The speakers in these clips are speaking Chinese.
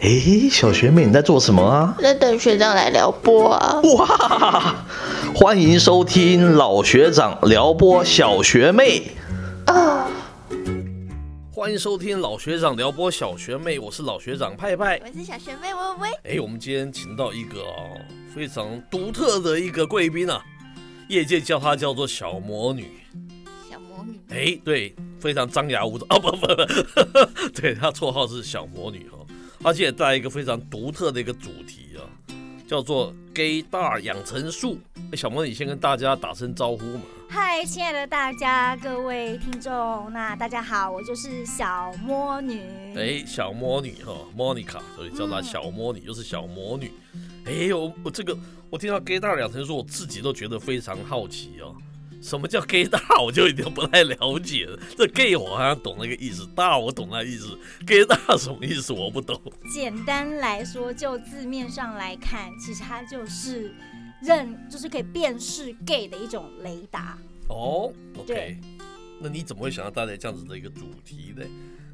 诶，小学妹你在做什么啊？在等学长来撩拨啊！哇，欢迎收听老学长撩拨小学妹啊！欢迎收听老学长撩拨小学妹，我是老学长派派。我是小学妹微微。哎，我们今天请到一个哦非常独特的一个贵宾啊，业界叫她叫做小魔女。小魔女。哎，对，非常张牙舞爪哦不不不，对她绰号是小魔女哈。她今天带来一个非常独特的一个主题啊，叫做 “gay 大养成术”。小魔女先跟大家打声招呼嘛。嗨，亲爱的大家，各位听众，那大家好，我就是小魔女。哎，小魔女哈，Monica，所以叫她小魔女，又是小魔女。哎，我我这个我听到 “gay 大养成术”，我自己都觉得非常好奇哦。什么叫 gay 大，我就已经不太了解了。这 gay 我好像懂那个意思，大我懂那意思，gay 大什么意思我不懂。简单来说，就字面上来看，其实它就是认，就是可以辨识 gay 的一种雷达。哦，OK，那你怎么会想要带来这样子的一个主题呢？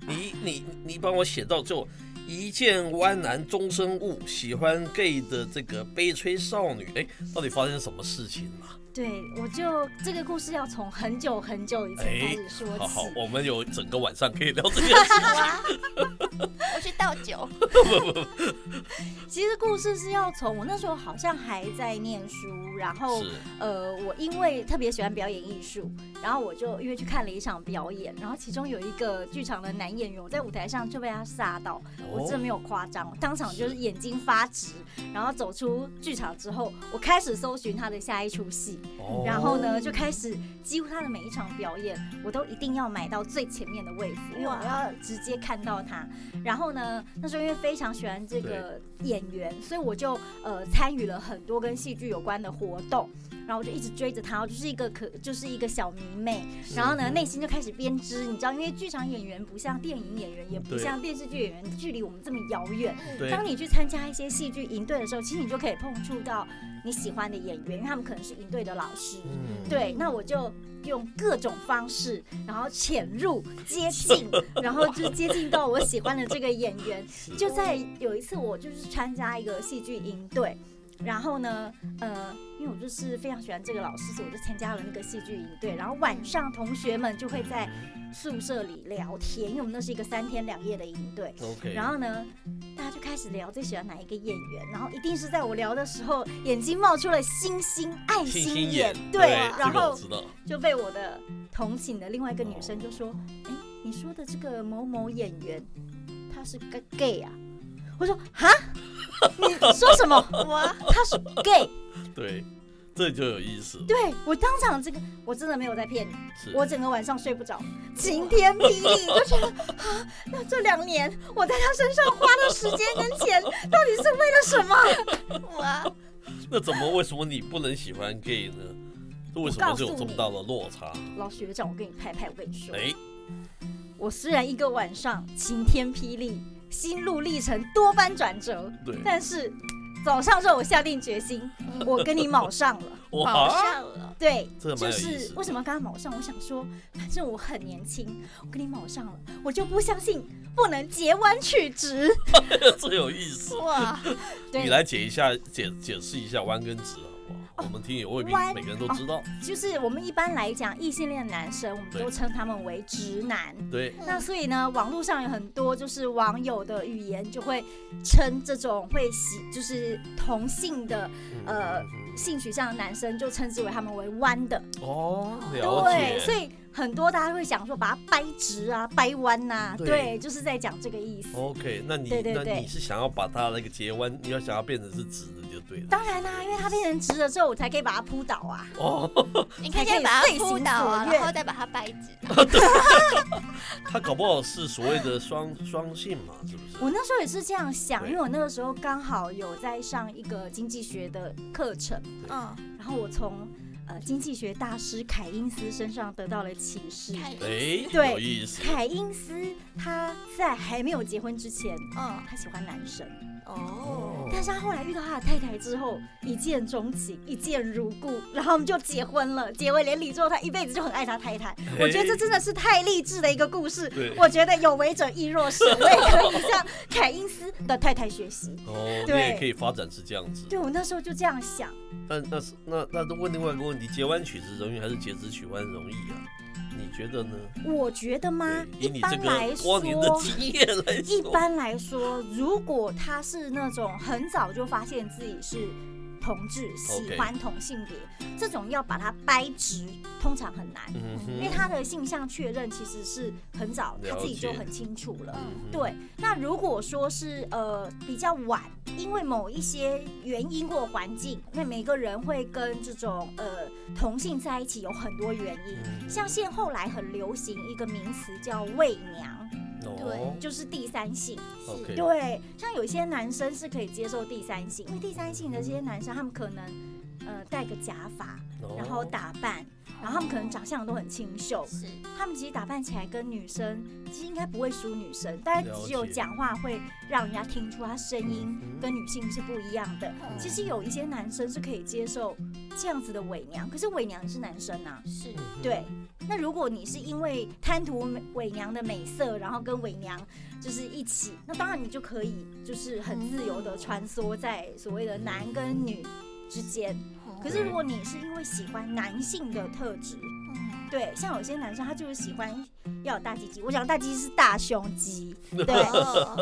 你你你帮我写到就一见弯男终生误，喜欢 gay 的这个悲催少女，哎，到底发生什么事情了？对，我就这个故事要从很久很久以前开始说起。好好，我们有整个晚上可以聊这件事情。我去倒酒。其实故事是要从我那时候好像还在念书，然后呃，我因为特别喜欢表演艺术，然后我就因为去看了一场表演，然后其中有一个剧场的男演员，我在舞台上就被他吓到，我真的没有夸张，当场就是眼睛发直，然后走出剧场之后，我开始搜寻他的下一出戏。然后呢，就开始几乎他的每一场表演，我都一定要买到最前面的位置，因为我要直接看到他。然后呢，那时候因为非常喜欢这个演员，所以我就呃参与了很多跟戏剧有关的活动。然后我就一直追着他，我就是一个可就是一个小迷妹。然后呢，内心就开始编织，你知道，因为剧场演员不像电影演员，也不像电视剧演员，距离我们这么遥远。当你去参加一些戏剧营队的时候，其实你就可以碰触到你喜欢的演员，因为他们可能是营队的老师。对，那我就用各种方式，然后潜入接近，然后就 接近到我喜欢的这个演员。就在有一次，我就是参加一个戏剧营队。然后呢，呃，因为我就是非常喜欢这个老师，所以我就参加了那个戏剧营队。然后晚上同学们就会在宿舍里聊天，因为我们那是一个三天两夜的营队。OK。然后呢，大家就开始聊最喜欢哪一个演员。然后一定是在我聊的时候，眼睛冒出了星星爱心眼。对。然后就被我的同寝的另外一个女生就说：“哎，你说的这个某某演员，他是个 gay 啊？”我说：“哈。”你说什么？我他是 gay，对，这就有意思。对我当场这个，我真的没有在骗你，我整个晚上睡不着，晴天霹雳，就觉得啊，那这两年我在他身上花的时间跟钱，到底是为了什么？哇，那怎么为什么你不能喜欢 gay 呢？为什么就有这么大的落差？老学长，我跟你拍拍，我跟你说，哎，我虽然一个晚上晴天霹雳。心路历程多番转折，对，但是早上之后我下定决心，我跟你卯上了，卯上了，对，就是为什么刚刚卯上？我想说，反正我很年轻，我跟你卯上了，我就不相信不能截弯取直，这有意思。哇！你来解一下，解解释一下弯跟直啊。我们听也未必每个人都知道，就是我们一般来讲，异性恋男生我们都称他们为直男。对。那所以呢，网络上有很多就是网友的语言就会称这种会喜就是同性的呃性取向的男生，就称之为他们为弯的。哦，了解。对，所以。很多大家会想说把它掰直啊、掰弯呐，对，就是在讲这个意思。OK，那你那你是想要把它那个截弯，你要想要变成是直的就对了。当然啦，因为它变成直了之后，我才可以把它扑倒啊。哦，你可以把它扑倒啊，然后再把它掰直。他搞不好是所谓的双双性嘛，是不是？我那时候也是这样想，因为我那个时候刚好有在上一个经济学的课程，嗯，然后我从。呃，经济学大师凯因斯身上得到了启示。哎，对，有意思。凯因斯他在还没有结婚之前，嗯，他喜欢男生。哦。但是他后来遇到他的太太之后，一见钟情，一见如故，然后我们就结婚了，结为连理之后，他一辈子就很爱他太太。我觉得这真的是太励志的一个故事。我觉得有为者亦若是，我也可以向凯因斯的太太学习。哦，对也可以发展是这样子。对，我那时候就这样想。那那是那那问另外一个问题：结完曲子容易还是结子曲完容易啊？你觉得呢？我觉得吗？以你这个多年的经验来说，一般来说，如果他是那种很早就发现自己是。同志喜欢同性别，这种要把它掰直，通常很难，因为他的性向确认其实是很早，他自己就很清楚了。对，那如果说是呃比较晚，因为某一些原因或环境，因为每个人会跟这种呃同性在一起有很多原因，像现后来很流行一个名词叫伪娘。对，就是第三性。对，像有些男生是可以接受第三性，因为第三性的这些男生，他们可能呃戴个假发，然后打扮。然后他们可能长相都很清秀，是他们其实打扮起来跟女生其实应该不会输女生，但是只有讲话会让人家听出他声音跟女性是不一样的。其实有一些男生是可以接受这样子的伪娘，可是伪娘是男生啊，是对。那如果你是因为贪图伪娘的美色，然后跟伪娘就是一起，那当然你就可以就是很自由的穿梭在所谓的男跟女之间。可是如果你是因为喜欢男性的特质，对，像有些男生他就是喜欢要有大鸡鸡，我讲大鸡鸡是大胸肌，对，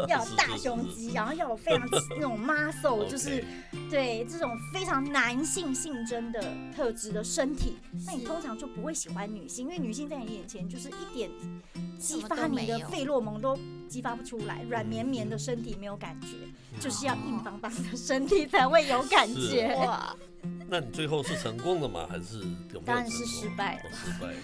要有大胸肌，然后要有非常那种 muscle，就是对这种非常男性性征的特质的身体，那你通常就不会喜欢女性，因为女性在你眼前就是一点激发你的费洛蒙都激发不出来，软绵绵的身体没有感觉，就是要硬邦邦的身体才会有感觉。那你最后是成功的吗？还是当然是失败了。失败了。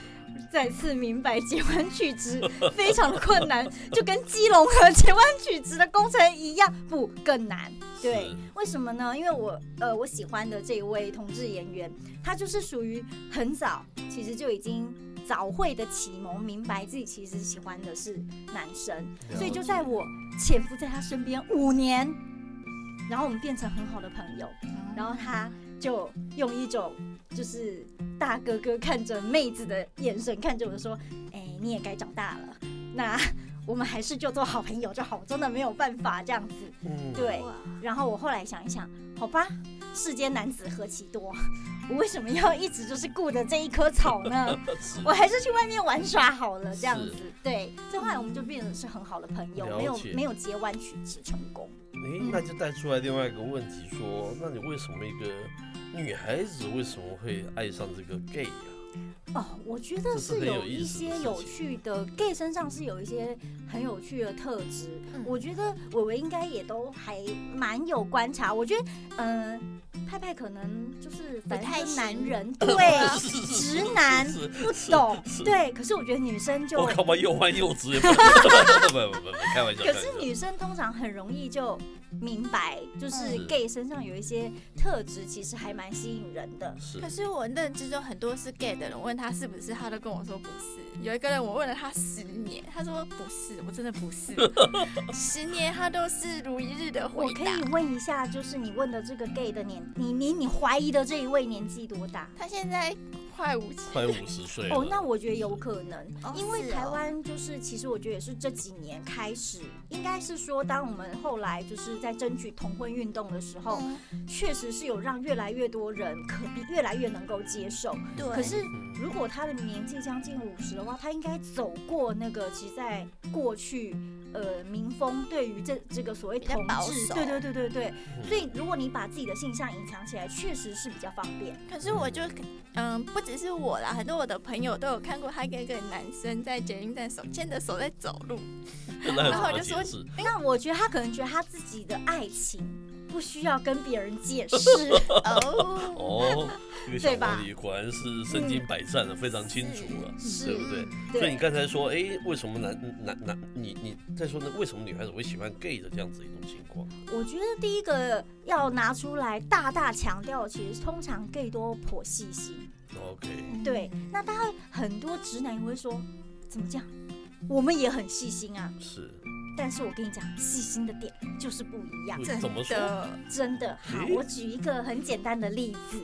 再次明白结弯曲直非常的困难，就跟基隆河结弯曲直的工程一样，不更难。对，为什么呢？因为我呃，我喜欢的这一位同志演员，他就是属于很早其实就已经早会的启蒙，明白自己其实喜欢的是男生，所以就在我潜伏在他身边五年，然后我们变成很好的朋友，然后他。就用一种就是大哥哥看着妹子的眼神看着我说：“哎，你也该长大了，那我们还是就做好朋友就好，真的没有办法这样子。”嗯对。然后我后来想一想，好吧，世间男子何其多，我为什么要一直就是顾着这一棵草呢？我还是去外面玩耍好了，这样子。对。所以后来我们就变成是很好的朋友，没有没有结弯曲直成功。哎，那就带出来另外一个问题，说，那你为什么一个女孩子为什么会爱上这个 gay 呀？哦，我觉得是有一些有趣的 gay 身上是有一些很有趣的特质。我觉得伟伟应该也都还蛮有观察。我觉得，嗯。派派可能就是反正男人 对直男不懂对，可是我觉得女生就我干嘛又弯又直？不不不，开玩笑。可是女生通常很容易就明白，就是 gay 身上有一些特质，其实还蛮吸引人的。可是我认知中很多是 gay 的人，问他是不是，他都跟我说不是。有一个人我问了他十年，他说不是，我真的不是。十年他都是如一日的回答。我可以问一下，就是你问的这个 gay 的年。你你你怀疑的这一位年纪多大？他现在快五十，快五十岁哦。那我觉得有可能，因为台湾就是其实我觉得也是这几年开始，应该是说当我们后来就是在争取同婚运动的时候，确实是有让越来越多人可比越来越能够接受。对。可是如果他的年纪将近五十的话，他应该走过那个其实在过去。呃，民风对于这这个所谓同志，对对对对对，所以如果你把自己的性向隐藏起来，确实是比较方便。可是我就，嗯，不只是我啦，很多我的朋友都有看过他跟一个男生在捷运站手牵着手在走路，然后我就说，那我觉得他可能觉得他自己的爱情。不需要跟别人解释 哦，哦，这个小狐狸果然是身经百战的，非常清楚了，对不对？所以你刚才说，哎，为什么男男男，你你再说呢？为什么女孩子会喜欢 gay 的这样子一种情况？我觉得第一个要拿出来大大强调，其实通常 gay 都颇细心。OK，对，那当然很多直男也会说，怎么讲？我们也很细心啊。是。但是我跟你讲，细心的点就是不一样。怎么说？真的好，我举一个很简单的例子。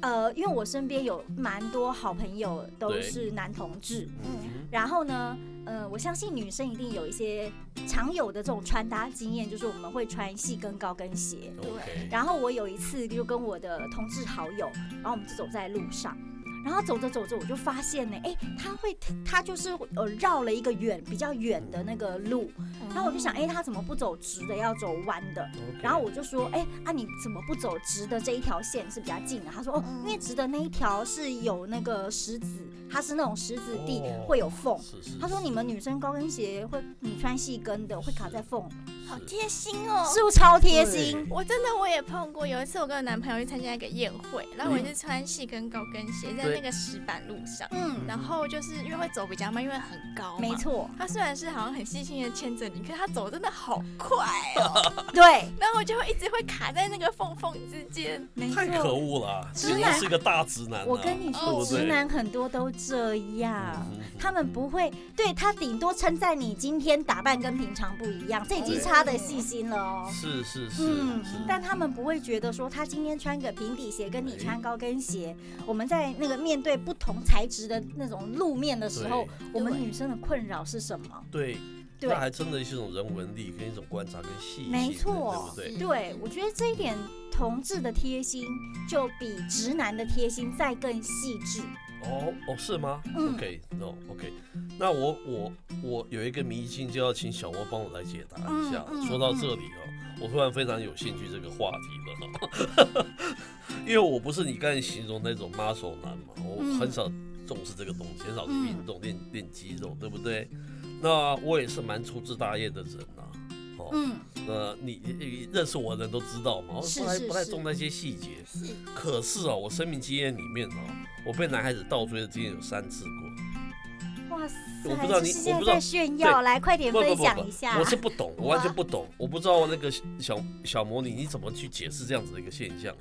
呃，因为我身边有蛮多好朋友都是男同志，嗯，然后呢，呃，我相信女生一定有一些常有的这种穿搭经验，就是我们会穿细跟高跟鞋。对。然后我有一次就跟我的同志好友，然后我们就走在路上。然后走着走着，我就发现呢，哎，他会，他就是呃绕了一个远比较远的那个路，然后我就想，哎，他怎么不走直的，要走弯的？然后我就说，哎，啊，你怎么不走直的这一条线是比较近的？他说，哦，因为直的那一条是有那个石子，它是那种石子地会有缝。他说，你们女生高跟鞋会，你穿细跟的会卡在缝。好贴心哦，是不是超贴心？我真的我也碰过，有一次我跟我男朋友去参加一个宴会，然后我是穿细跟高跟鞋在那个石板路上，嗯，然后就是因为会走比较慢，因为很高，没错。他虽然是好像很细心的牵着你，可是他走真的好快哦，对，然后我就会一直会卡在那个缝缝之间，太可恶了，直男。是个大直男。我跟你说，直男很多都这样，他们不会，对他顶多称赞你今天打扮跟平常不一样，这已经差。他的细心了哦，是是是，嗯，但他们不会觉得说他今天穿个平底鞋跟你穿高跟鞋，我们在那个面对不同材质的那种路面的时候，我们女生的困扰是什么？对，那还真的是一种人文力跟一种观察跟细心，没错，对不对？对，我觉得这一点同志的贴心就比直男的贴心再更细致。哦哦，是吗？OK，No OK，那我我我有一个迷信，就要请小莫帮我来解答一下。说到这里哦，我突然非常有兴趣这个话题了哈，因为我不是你刚才形容那种 muscle 男嘛，我很少重视这个东西，很少去运动练练肌肉，对不对？那我也是蛮粗枝大叶的人呐。嗯，呃，你你认识我的人都知道嘛，我不太不太重那些细节。是，可是哦，我生命经验里面哦，我被男孩子倒追的经验有三次过。哇塞！我不知道你，我不知道炫耀，来快点分享一下。我是不懂，我完全不懂，我不知道那个小小魔女你怎么去解释这样子的一个现象。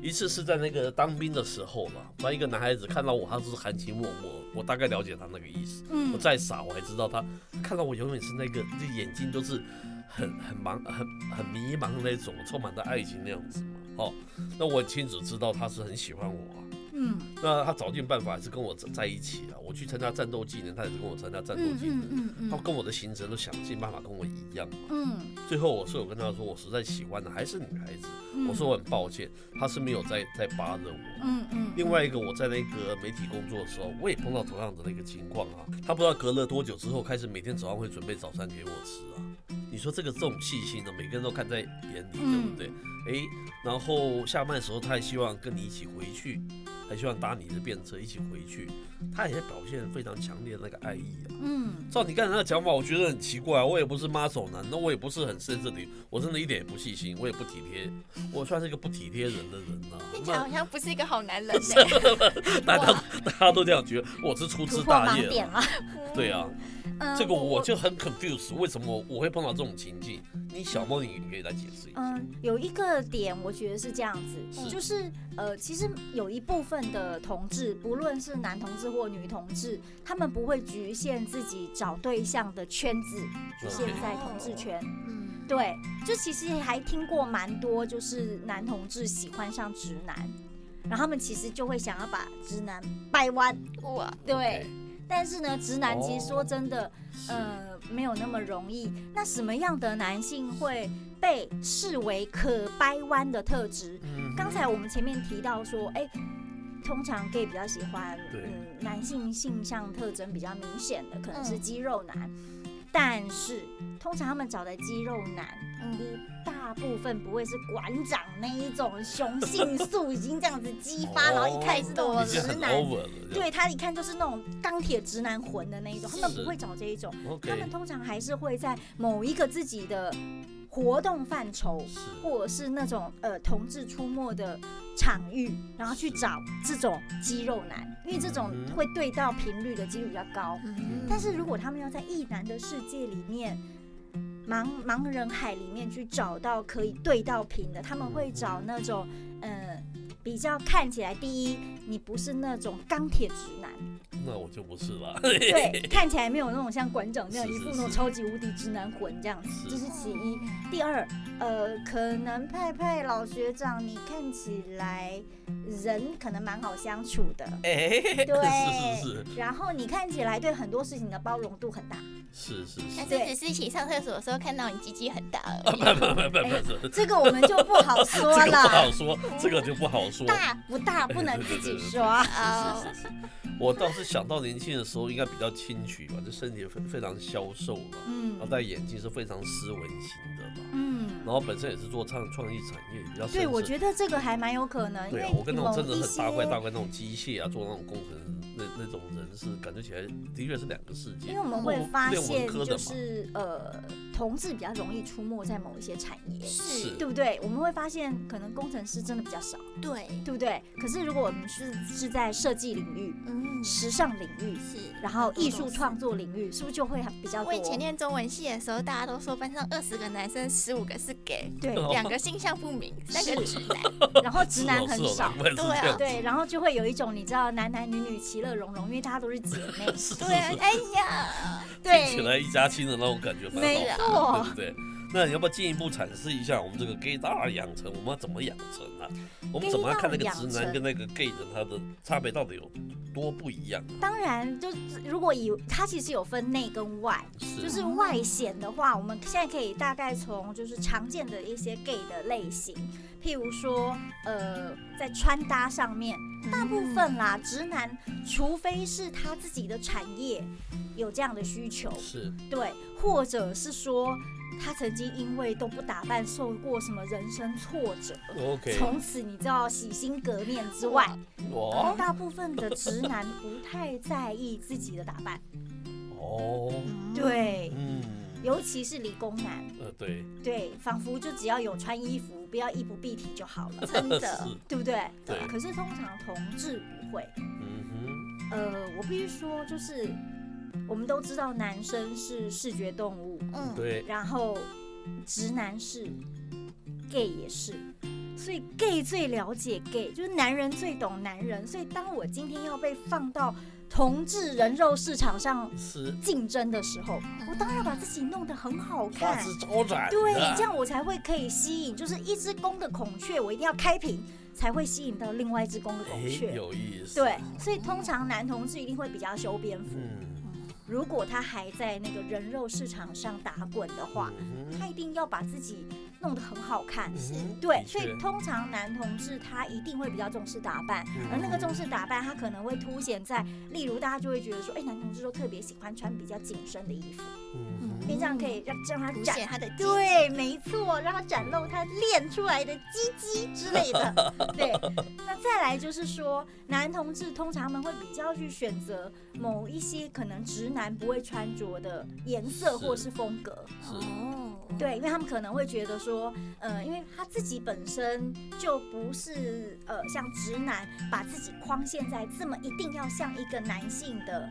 一次是在那个当兵的时候嘛，把一个男孩子看到我，他是含情脉脉，我大概了解他那个意思。嗯，我再傻，我还知道他看到我永远是那个，这眼睛都是。很很茫很很迷茫的那种，充满着爱情那样子嘛，哦，那我很清楚知道他是很喜欢我，嗯，那他找尽办法还是跟我在一起啊。我去参加战斗技能，他也是跟我参加战斗技能，嗯嗯他跟我的行程都想尽办法跟我一样嘛，嗯，最后我是有跟他说，我实在喜欢的还是女孩子，我说我很抱歉，他是没有在在扒着我，嗯嗯。另外一个我在那个媒体工作的时候，我也碰到同样的那个情况啊，他不知道隔了多久之后，开始每天早上会准备早餐给我吃啊。你说这个这种细心的，每个人都看在眼里，对不对？哎，然后下班的时候，他还希望跟你一起回去，还希望搭你的便车一起回去，他也表现非常强烈的那个爱意啊。嗯，照你刚才那个讲法，我觉得很奇怪啊。我也不是妈手男，那我也不是很深这里，我真的一点也不细心，我也不体贴，我算是一个不体贴人的人呐。听起来好像不是一个好男人。大家大家都这样觉得，我是粗枝大叶。对啊。这个我就很 confused，为什么我会碰到这种情境？你小梦，你可以来解释一下。嗯，有一个点，我觉得是这样子，就是呃，其实有一部分的同志，不论是男同志或女同志，他们不会局限自己找对象的圈子，局限在同志圈。嗯，对，就其实还听过蛮多，就是男同志喜欢上直男，然后他们其实就会想要把直男掰弯。哇，对。但是呢，直男其实说真的，呃，没有那么容易。那什么样的男性会被视为可掰弯的特质？刚才我们前面提到说，哎，通常 gay 比较喜欢，嗯，男性性向特征比较明显的，可能是肌肉男。但是通常他们找的肌肉男，一大部分不会是馆长那一种雄性素已经这样子激发，然后一开始都直男，对他一看就是那种钢铁直男魂的那一种，他们不会找这一种，他们通常还是会在某一个自己的。活动范畴，或者是那种呃同志出没的场域，然后去找这种肌肉男，因为这种会对到频率的几率比较高。但是如果他们要在异男的世界里面，茫茫人海里面去找到可以对到频的，他们会找那种呃比较看起来第一，你不是那种钢铁直男。那我就不是了。对，看起来没有那种像馆长那样一副那种超级无敌直男魂这样子，这是其一。第二，呃，可能派派老学长你看起来人可能蛮好相处的，哎，对，是是是然后你看起来对很多事情的包容度很大，是是是但是，是只是一起上厕所的时候看到你鸡鸡很大而不已。不不不不不，这个我们就不好说这个不好了，说，这个就不好说。大不大不能自己说。哦是是是，我倒是想到年轻的时候应该比较清曲吧，就身体非非常消瘦嘛，然后嗯戴眼镜是非常斯文型的嘛，嗯，然后本身也是做创创意产业比较对，我觉得这个还蛮有可能，对啊，我跟那种真的很大块些大块那种机械啊，做那种工程那那种人是感觉起来的确是两个世界。因为我们会发现，就是呃，同志比较容易出没在某一些产业，是对不对？我们会发现，可能工程师真的比较少，对，对不对？可是如果我们是是在设计领域、嗯，时尚领域，是。然后艺术创作领域，是不是就会比较多？我以前念中文系的时候，大家都说班上二十个男生，十五个是 gay，对，哦两个性向不明，三个直男。然后直男很少对啊对，然后就会有一种你知道男男女女其乐融融，因为大家都是姐妹。对啊，哎呀，听起，来一家亲的那种感觉没，错对不对？那你要不要进一步阐释一下我们这个 gay 大养成，我们要怎么养成啊？我们怎么样看那个直男跟那个 gay 的他的差别到底有多不一样？当然，就是如果以他其实有分内跟外，是就是外显的话，我们现在可以大概从就是常见的一些 gay 的类型，譬如说，呃，在穿搭上面，大部分啦，直男，除非是他自己的产业有这样的需求，是。对，或者是说他曾经因为都不打扮受过什么人生挫折。OK，从此你知道洗心革面之外，哇大部分的直男不太在意自己的打扮，哦，对，嗯，尤其是理工男，呃对，对，仿佛就只要有穿衣服，不要衣不蔽体就好了，真的，对不对？对可是通常同志不会，嗯哼呃，我必须说，就是我们都知道男生是视觉动物，嗯，对，然后直男是，gay 也是。所以 gay 最了解 gay，就是男人最懂男人。所以当我今天要被放到同志人肉市场上是。竞争的时候，我当然要把自己弄得很好花看，枝招展，对，这样我才会可以吸引，就是一只公的孔雀，我一定要开屏，才会吸引到另外一只公的孔哎，雀。有意思，对，所以通常男同志一定会比较修边幅。嗯，如果他还在那个人肉市场上打滚的话，嗯他一定要把自己弄得很好看。是对，所以通常男同志他一定会比较重视打扮，嗯而那个重视打扮，他可能会凸显在，例如大家就会觉得说，哎，男同志都特别喜欢穿比较紧身的衣服，嗯。因为这样可以让让他展他的鸡。对，没错，让他展露他练出来的鸡鸡之类的。对，那再来就是说，男同志通常他们会比较去选择某一些可能直男不会穿着的颜色或是风格。是。哦，对，因为他们可能会觉得说，呃，因为他自己本身就不是呃像直男把自己框限在这么一定要像一个男性的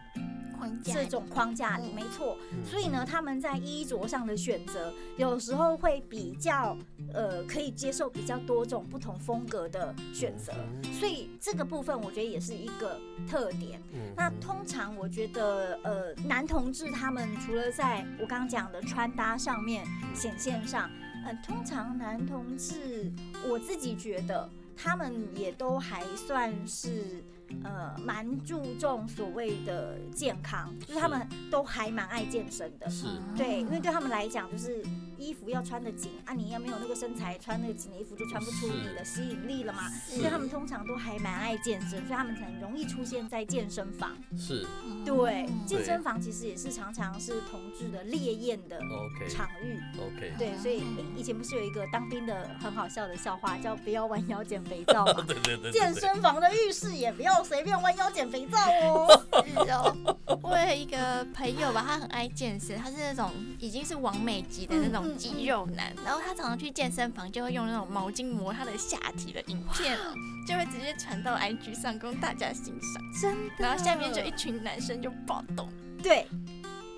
框架这种框架里，嗯没错。嗯所以呢，他们在衣着上的选择，有时候会比较呃可以接受比较多种不同风格的选择。所以这个部分我觉得也是一个特点。嗯那通常我觉得呃男同志他们除了在我刚刚讲的穿搭上面显现上，嗯、通常男同志我自己觉得他们也都还算是。呃，蛮注重所谓的健康，就是他们都还蛮爱健身的。是对，因为对他们来讲，就是衣服要穿的紧啊，你要没有那个身材，穿那个紧的衣服就穿不出你的吸引力了嘛。所以他们通常都还蛮爱健身，所以他们很容易出现在健身房。是对，嗯健身房其实也是常常是同志的烈焰的 OK 场域。OK，对，所以诶以前不是有一个当兵的很好笑的笑话，叫“不要弯腰捡肥皂”嘛。对对对对，健身房的浴室也不要随便弯腰捡肥皂哦。是哦，我有一个朋友吧，他很爱健身，他是那种已经是完美级的那种肌肉男，然后他常常去健身房就会用那种毛巾磨他的下体的影片，就会直接传到 IG 上供大家欣赏，真的。然后下面就一群男生就暴动，对，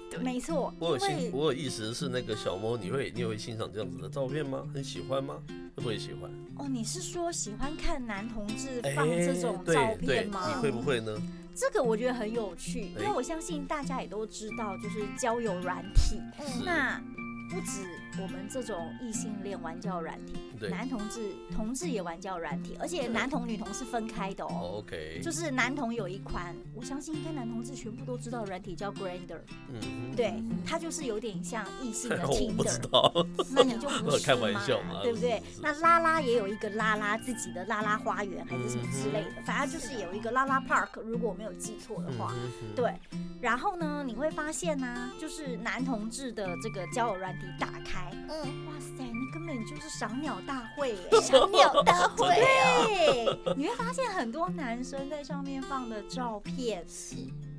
对没错，我有因为欣，我有意思的是那个小猫，你会你也会欣赏这样子的照片吗？很喜欢吗？会不会喜欢？哦，你是说喜欢看男同志哎放这种照，片吗？你会不会呢？这个我觉得很有趣，因为我相信大家也都知道，就是交友软体，那不止我们这种异性恋玩交友软体。男同志、同志也玩交友软体，而且男同、女同是分开的哦。OK，就是男同有一款，我相信应该男同志全部都知道软体叫 Grander。嗯，对，它就是有点像异性的 Tinder。不知道，那你就不是开玩笑嘛，对不对？那拉拉也有一个拉拉自己的拉拉花园还是什么之类的，反正就是有一个拉拉 Park，如果我没有记错的话。对，然后呢，你会发现呢，就是男同志的这个交友软体打开，嗯，哇塞，那根本就是赏鸟。大会，赏鸟大会，对，你会发现很多男生在上面放的照片，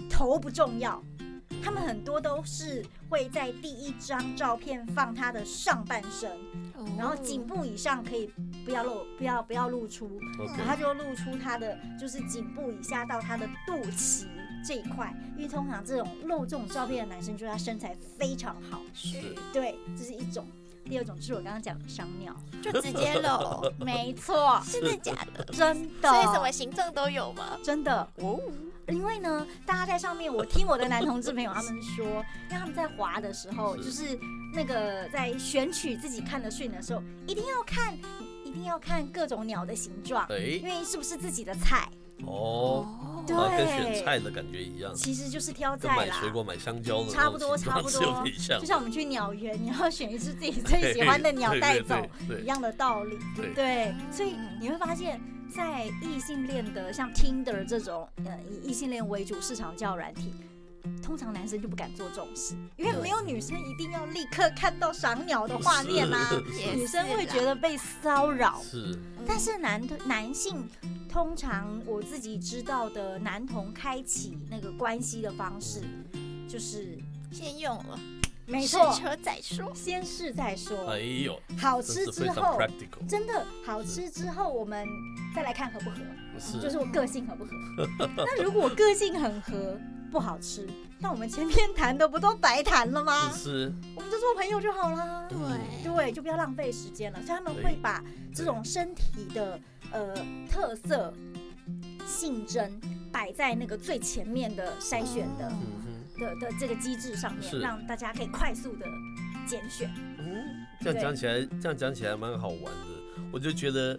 头不重要，他们很多都是会在第一张照片放他的上半身，然后颈部以上可以不要露，不要不要露出，然后他就露出他的就是颈部以下到他的肚脐这一块，因为通常这种露这种照片的男生，就是他身材非常好，是，对，这是一种。第二种就是我刚刚讲的商鸟，就直接露，没错，真的假的？真的，所以什么形状都有吗？真的哦。因为呢，大家在上面，我听我的男同志朋友他们说，因为他们在滑的时候，就是那个在选取自己看的训的时候，一定要看，一定要看各种鸟的形状，因为是不是自己的菜。哦，对，跟选菜的感觉一样，其实就是挑菜啦。买水果、买香蕉的，差不多，差不多，就像我们去鸟园，你要选一只自己最喜欢的鸟带走一样的道理。对，所以你会发现在异性恋的像 Tinder 这种呃以异性恋为主市场较软体，通常男生就不敢做这种事，因为没有女生一定要立刻看到赏鸟的画面啊，女生会觉得被骚扰。是，但是男的男性。通常我自己知道的男同开启那个关系的方式，就是先用了，没错，试车再说，先试再说。哎呦，好吃之后，真的好吃之后，我们再来看合不合，就是我个性合不合。那如果个性很合，不好吃，那我们前面谈的不都白谈了吗？是，我们就做朋友就好了。对对，就不要浪费时间了。所以他们会把这种身体的。呃，特色性征摆在那个最前面的筛选的的的这个机制上面，让大家可以快速的拣选。嗯，这样讲起来，这样讲起来蛮好玩的，我就觉得。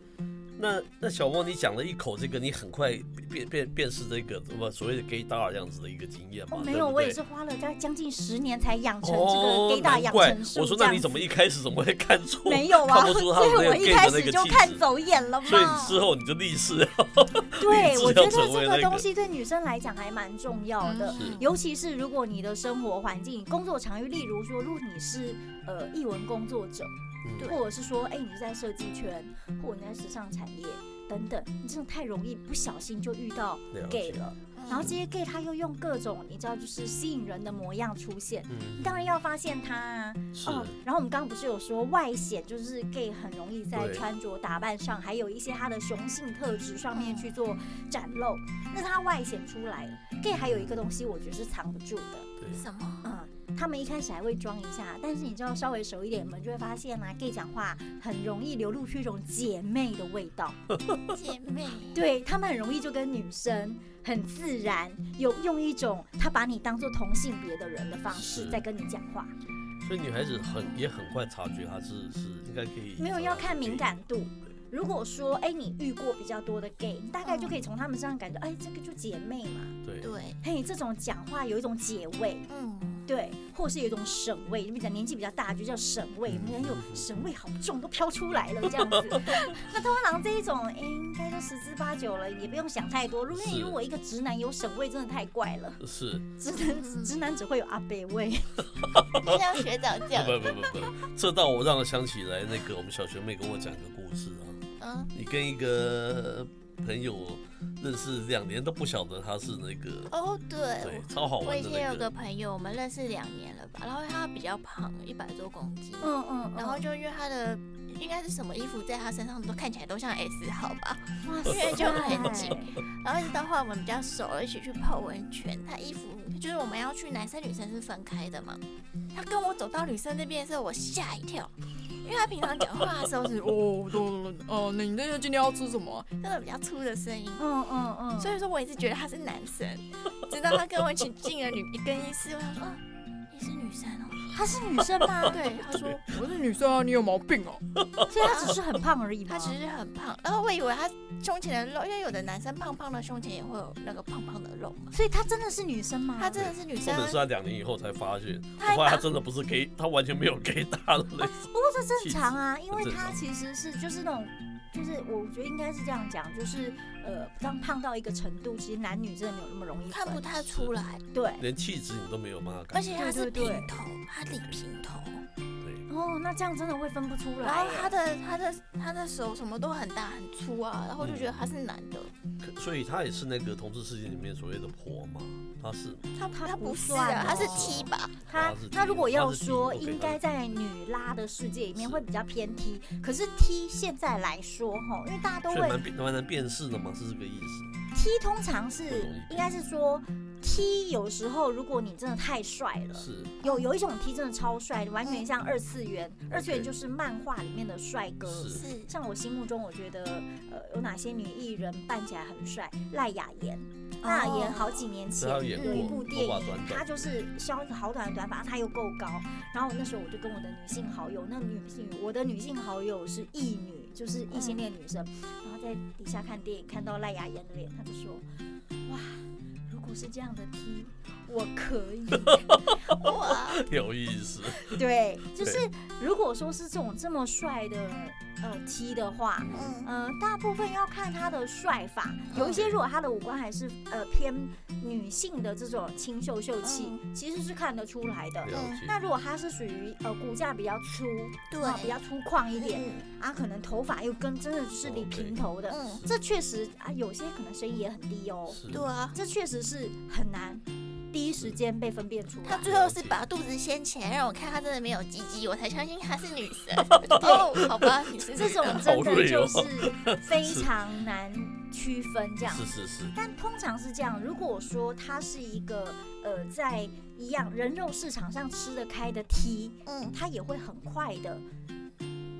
那那小莫，你讲了一口这个，你很快辨辨辨识这个什么所谓的 gay 大这样子的一个经验吗？没有，我也是花了将将近十年才养成这个 gay 大养成术。我说那你怎么一开始怎么会看错？没有啊，所以我一开始就看走眼了嘛。所以之后你就立誓。对，我觉得这个东西对女生来讲还蛮重要的，尤其是如果你的生活环境、工作场域，例如说，如果你是呃译文工作者。或者是说，哎，你是在设计圈，或者你在时尚产业等等，你真的太容易不小心就遇到 gay 了。然后这些 gay 他又用各种你知道，就是吸引人的模样出现，你当然要发现他啊。哦，然后我们刚刚不是有说外显，就是 gay 很容易在穿着打扮上，还有一些他的雄性特质上面去做展露。那他外显出来，gay 还有一个东西，我觉得是藏不住的。什么？嗯。他们一开始还会装一下，但是你知道稍微熟一点，你们就会发现啊，gay 讲话很容易流露出一种姐妹的味道。姐妹，对他们很容易就跟女生很自然，有用一种他把你当做同性别的人的方式在跟你讲话。所以女孩子很也很快察觉他是是应该可以。没有要看敏感度。如果说哎，你遇过比较多的 gay，你大概就可以从他们身上感觉，哎，这个就姐妹嘛。对对，嘿，这种讲话有一种姐味。嗯。对，或是有一种省味，你比较年纪比较大，就叫省味，很有省味，好重，都飘出来了这样子。那通常这一种，哎，应该都十之八九了，也不用想太多。如果如果一个直男有省味，真的太怪了。是，直男直男只会有阿北味。像学长讲，不不不不，这倒我让我想起来那个我们小学妹跟我讲一个故事啊。嗯，你跟一个。朋友认识两年都不晓得他是那个哦，对，对，超好玩的。我以前有个朋友，我们认识两年了吧，然后他比较胖，一百多公斤，嗯嗯，然后就因为他的应该是什么衣服在他身上都看起来都像 S 号吧，哇，因为就很紧，然后一直到后来我们比较熟了，一起去泡温泉，他衣服就是我们要去男生女生是分开的嘛，他跟我走到女生那边的时候，我吓一跳。因因为他平常讲话的时候是 哦，哦，那你那今天要吃什么？那种比较粗的声音。嗯嗯嗯。所以说我一直觉得他是男生，直到他跟我一起进了女更衣室，我想说你是女生哦。她是女生吗？对，她说我是女生啊，你有毛病哦。所以她只是很胖而已她只是很胖，然后我以为她胸前的肉，因为有的男生胖胖的胸前也会有那个胖胖的肉嘛。所以她真的是女生吗？她真的是女生。或者是她两年以后才发现，后来她真的不是 gay，她完全没有 gay 大的类似。不过这正常啊，因为她其实是就是那种。就是我觉得应该是这样讲，就是呃，当胖到一个程度，其实男女真的没有那么容易看不太出来，对，连气质你都没有办法，而且他是平头，他理平头，对，哦，那这样真的会分不出来。然后他的他的他的手什么都很大很粗啊，然后就觉得他是男的，所以他也是那个同志世界里面所谓的婆吗。他是他他不算啊，他是 T 吧？他他如果要说，应该在女拉的世界里面会比较偏 T，可是 T 现在来说哈，因为大家都会蛮能辨识的嘛，是这个意思。T 通常是应该是说 T 有时候如果你真的太帅了，是。有有一种 T 真的超帅，完全像二次元，二次元就是漫画里面的帅哥。是。像我心目中，我觉得呃有哪些女艺人扮起来很帅？赖雅妍，赖雅妍好几年前有一部电影，她就是削好短的短发，她又够高。然后那时候我就跟我的女性好友，那女性我的女性好友是异女，就是异性恋女生，然后在底下看电影，看到赖雅妍的脸，她就。说，哇，如果是这样的 T，我可以，哇，有意思。对，就是如果说是这种这么帅的。呃，T 的话，呃，大部分要看他的帅法，有一些如果他的五官还是呃偏女性的这种清秀秀气，其实是看得出来的。那如果他是属于呃骨架比较粗，对，比较粗犷一点，啊，可能头发又跟真的是理平头的，这确实啊，有些可能声音也很低哦。对啊，这确实是很难。第一时间被分辨出来，他最后是把肚子掀起来让我看，他真的没有鸡鸡，我才相信他是女神。哦，好吧，这种真的就是非常难区分这样。是是是。但通常是这样，如果说他是一个呃在一样人肉市场上吃得开的 T，嗯，他也会很快的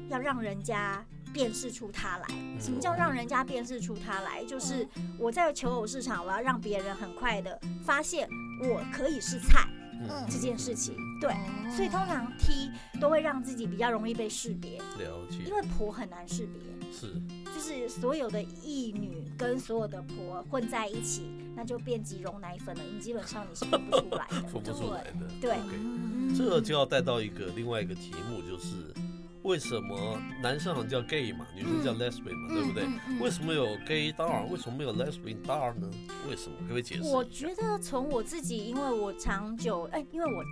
要让人家。辨识出他来，什么叫让人家辨识出他来？就是我在求偶市场，我要让别人很快的发现我可以是菜嗯这件事情。对，所以通常 T 都会让自己比较容易被识别。了解。因为婆很难识别。是。就是所有的义女跟所有的婆混在一起，那就变即溶奶粉了。你基本上你是分不出来的。分不出来的。对。这就要带到一个另外一个题目，就是。为什么男生好像叫 gay 嘛，女生叫 lesbian 嘛，对不对？为什么有 gay dar，为什么没有 lesbian dar 呢？为什么？可不可以解释我觉得从我自己，因为我长久，哎，因为我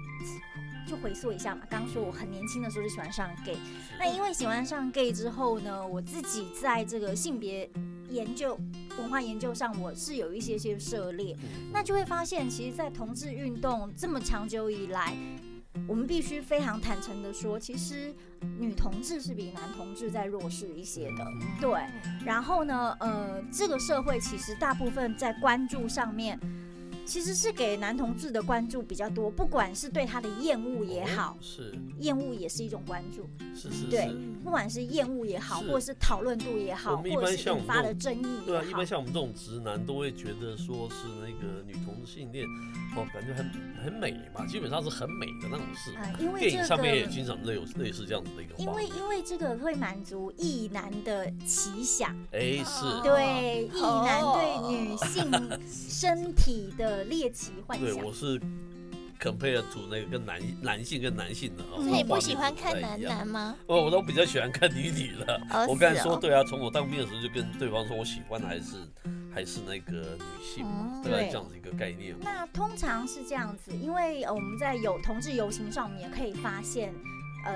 就回溯一下嘛，刚刚说我很年轻的时候就喜欢上 gay，那因为喜欢上 gay 之后呢，我自己在这个性别研究、文化研究上，我是有一些些涉猎，那就会发现，其实，在同志运动这么长久以来。我们必须非常坦诚的说，其实女同志是比男同志在弱势一些的，对。然后呢，呃，这个社会其实大部分在关注上面。其实是给男同志的关注比较多，不管是对他的厌恶也好，是。厌恶也是一种关注，是是对，不管是厌恶也好，或者是讨论度也好，或者是引发的争议，对啊，一般像我们这种直男都会觉得说是那个女同性恋，哦，感觉很很美嘛，基本上是很美的那种事，因为电影上面也经常有类似这样子的一个，因为因为这个会满足异男的奇想，哎，是。对异男对女性身体的。猎奇幻想，对我是 compare to 那个跟男男性跟男性的，所以你不喜欢看男男吗？哦，我都比较喜欢看女女的。我刚才说对啊，从我当兵的时候就跟对方说我喜欢的还是还是那个女性，对这样子一个概念。那通常是这样子，因为我们在有同志游行上面可以发现，呃。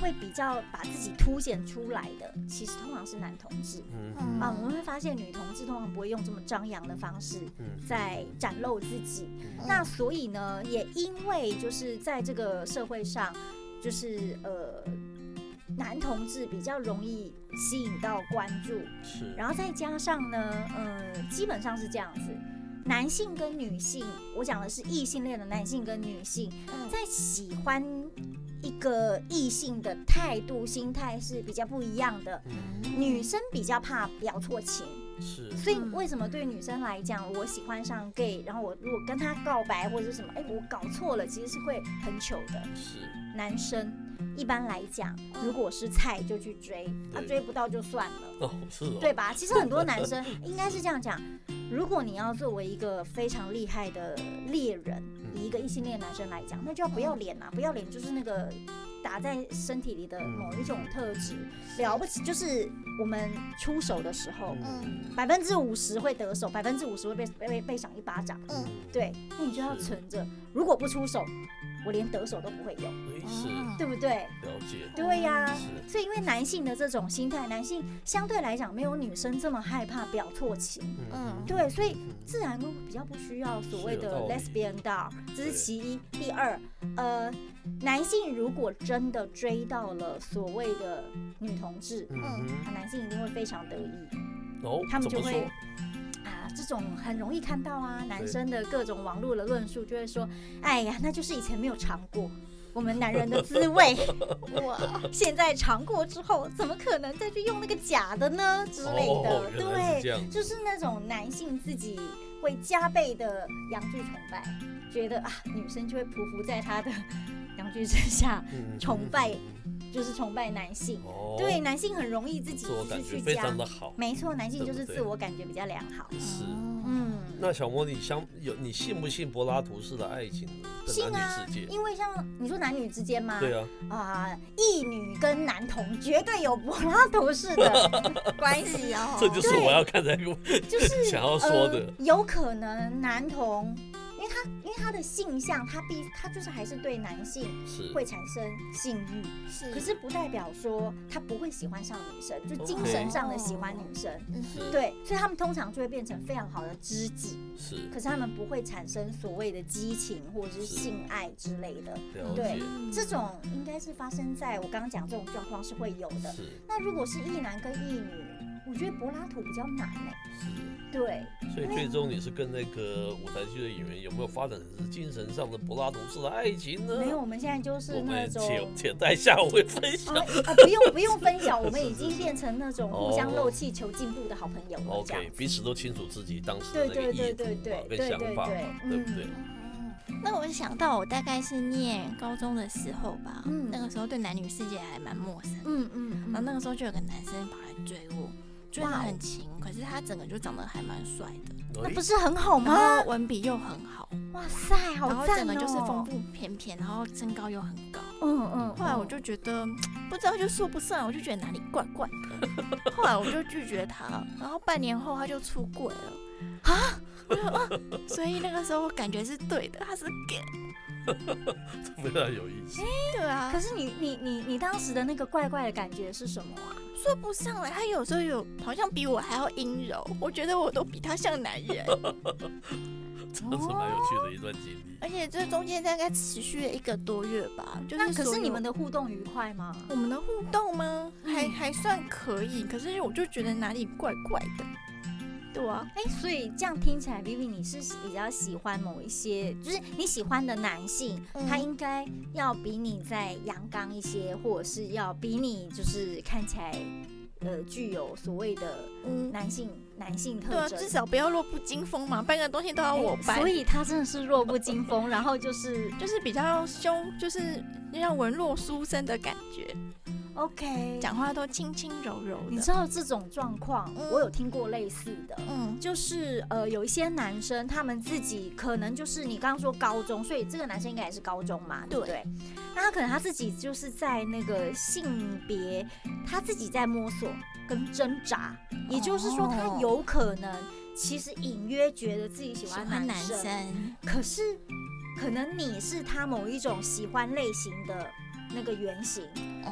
会比较把自己凸显出来的，其实通常是男同志。嗯啊，我们会发现女同志通常不会用这么张扬的方式在展露自己。那所以呢，也因为就是在这个社会上，就是呃，男同志比较容易吸引到关注。是。然后再加上呢，呃，基本上是这样子，男性跟女性，我讲的是异性恋的男性跟女性，在喜欢。一个异性的态度、心态是比较不一样的。女生比较怕表错情，是。所以为什么对女生来讲，我喜欢上 gay，然后我如果跟他告白或者是什么，哎，我搞错了，其实是会很糗的。是。男生一般来讲，如果是菜就去追，他追不到就算了。哦，是。对吧？其实很多男生 应该是这样讲。如果你要作为一个非常厉害的猎人，以一个异性恋男生来讲，那就要不要脸啊！不要脸就是那个打在身体里的某一种特质，了不起就是我们出手的时候，百分之五十会得手，百分之五十会被被被赏一巴掌。嗯，对，那你就要存着，如果不出手。我连得手都不会有，是，对不对？了解。对呀，所以因为男性的这种心态，男性相对来讲没有女生这么害怕表错情，嗯，对，所以自然都比较不需要所谓的 lesbian doll，这是其一。第二，呃，男性如果真的追到了所谓的女同志，嗯，男性一定会非常得意，哦，他们就会。这种很容易看到啊，男生的各种网络的论述就会说，哎呀，那就是以前没有尝过我们男人的滋味，哇，现在尝过之后，怎么可能再去用那个假的呢？之类的？对，就是那种男性自己会加倍的阳具崇拜，觉得啊，女生就会匍匐在他的阳具之下崇拜。就是崇拜男性，对男性很容易自己去加，没错，男性就是自我感觉比较良好。是，嗯。那小莫，你相有你信不信柏拉图式的爱情的男女世界？因为像你说男女之间吗？对啊。啊，一女跟男同绝对有柏拉图式的 关系哦。这就是我要看这个，就是想要说的，有可能男同。因为他，因为他的性向，他必他就是还是对男性会产生性欲，是，可是不代表说他不会喜欢上女生，就精神上的喜欢女生，对，所以他们通常就会变成非常好的知己，是，可是他们不会产生所谓的激情或者是性爱之类的，对，这种应该是发生在我刚刚讲这种状况是会有的，那如果是异男跟异女，我觉得柏拉图比较难呢。对，所以最终你是跟那个舞台剧的演员有没有发展成是精神上的柏拉图式的爱情呢？没有，我们现在就是那种且且待下回分享啊，不用不用分享，我们已经变成那种互相漏气求进步的好朋友了。OK，彼此都清楚自己当时的那个意图跟想法，对不对？那我想到我大概是念高中的时候吧，那个时候对男女世界还蛮陌生，嗯嗯，然后那个时候就有个男生跑来追我。追得很勤，可是他整个就长得还蛮帅的，那不是很好吗？然后文笔又很好，哇塞，好赞哦！然后整个就是风度翩翩，然后身高又很高，嗯嗯。后来我就觉得不知道就说不上，我就觉得哪里怪怪的。后来我就拒绝他，然后半年后他就出轨了啊！所以那个时候我感觉是对的，他是 gay。非常有意思。对啊。可是你你你你当时的那个怪怪的感觉是什么啊？说不上来，他有时候有好像比我还要阴柔，我觉得我都比他像男人。真是蛮有趣的一段经历。而且这中间大概持续了一个多月吧。那可是你们的互动愉快吗？我们的互动吗？还还算可以。可是我就觉得哪里怪怪的。对啊，哎，所以这样听起来，Vivi 你是比较喜欢某一些，就是你喜欢的男性，他应该要比你在阳刚一些，或者是要比你就是看起来，呃，具有所谓的男性男性特征，对啊，至少不要弱不禁风嘛，搬个东西都要我搬，所以他真的是弱不禁风，然后就是 就是比较凶，就是让文弱书生的感觉。OK，讲话都轻轻柔柔的。你知道这种状况，我有听过类似的，嗯，就是呃，有一些男生他们自己可能就是你刚刚说高中，所以这个男生应该也是高中嘛，对不对？那他可能他自己就是在那个性别，他自己在摸索跟挣扎，也就是说他有可能其实隐约觉得自己喜欢男生，可是可能你是他某一种喜欢类型的。那个原型，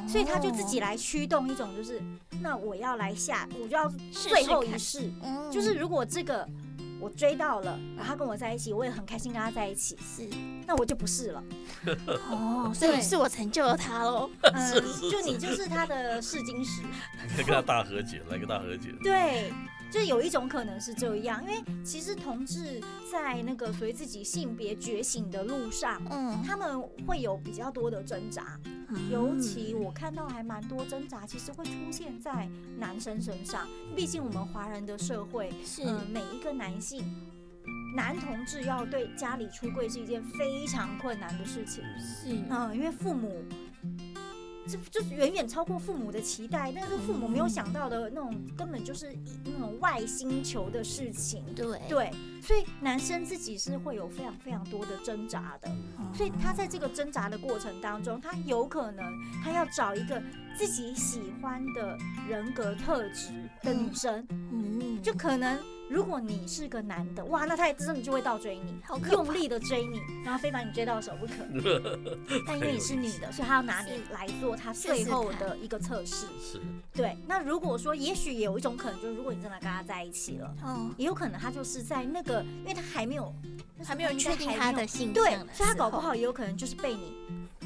所以他就自己来驱动一种，就是那我要来下，我就要最后一试，就是如果这个我追到了，然后他跟我在一起，我也很开心跟他在一起，是，那我就不是了。哦，所以是我成就了他喽。嗯，就你就是他的试金石。跟他大和解，来个大和解。对。就有一种可能是这样，因为其实同志在那个随自己性别觉醒的路上，嗯，他们会有比较多的挣扎，尤其我看到还蛮多挣扎，其实会出现在男生身上。毕竟我们华人的社会，是每一个男性男同志要对家里出柜是一件非常困难的事情，是嗯，因为父母。这就是远远超过父母的期待，但是父母没有想到的那种，根本就是那种外星球的事情。对对，所以男生自己是会有非常非常多的挣扎的，所以他在这个挣扎的过程当中，他有可能他要找一个自己喜欢的人格特质的女生，嗯，就可能。如果你是个男的，哇，那他也真的就会倒追你，用力的追你，然后非把你追到手不可。但因为你是女的，所以他要拿你来做他最后的一个测试。是。对。那如果说，也许有一种可能，就是如果你真的跟他在一起了，嗯，也有可能他就是在那个，因为他还没有还没有确定他的性对，所以他搞不好也有可能就是被你，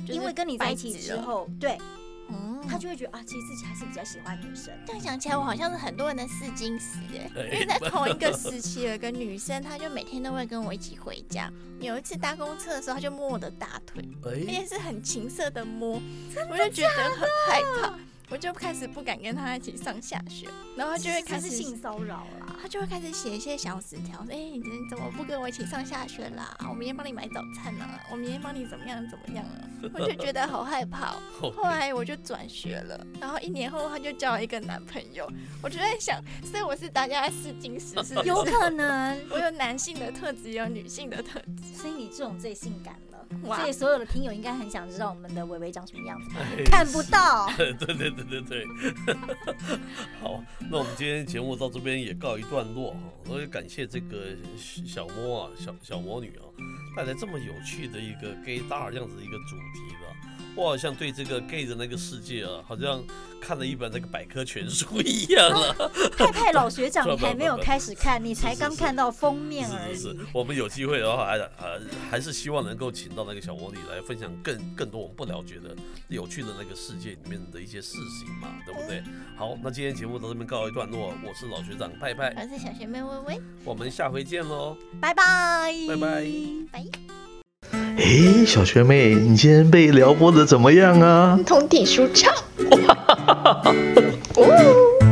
因为跟你在一起之后，对。他就会觉得啊，其实自己还是比较喜欢女生。但想起来，我好像是很多人的试金石 哎，因为在同一个时期有一个女生，她就每天都会跟我一起回家。有一次搭公车的时候，她就摸我的大腿，而且是很情色的摸，我就觉得很害怕。我就开始不敢跟他一起上下学，然后他就会开始性骚扰啦，他就会开始写一些小纸条，哎，你怎么不跟我一起上下学啦？我明天帮你买早餐啊，我明天帮你怎么样怎么样啊？我就觉得好害怕。后来我就转学了，然后一年后他就交了一个男朋友。我就在想，所以我是大家试金石，是有可能我有男性的特质，有女性的特质，所以你这种最性感。所以所有的听友应该很想知道我们的伟伟长什么样子，看不到。对对对对对。好，那我们今天节目到这边也告一段落哈，我也感谢这个小魔啊，小小魔女啊，带来这么有趣的一个 gay 大这样子的一个主题的。我好像对这个 gay 的那个世界啊，好像看了一本那个百科全书一样了。派派老学长，你还没有开始看，你才刚看到封面而已。是是是，我们有机会的话，还呃还是希望能够请到那个小魔女来分享更更多我们不了解的有趣的那个世界里面的一些事情嘛，对不对？好，那今天节目到这边告一段落，我是老学长派派，我是小学妹微微，我们下回见喽，拜拜，拜拜，拜。哎，小学妹，你今天被撩拨的怎么样啊？通体舒畅。哇哈哈哈哈哦。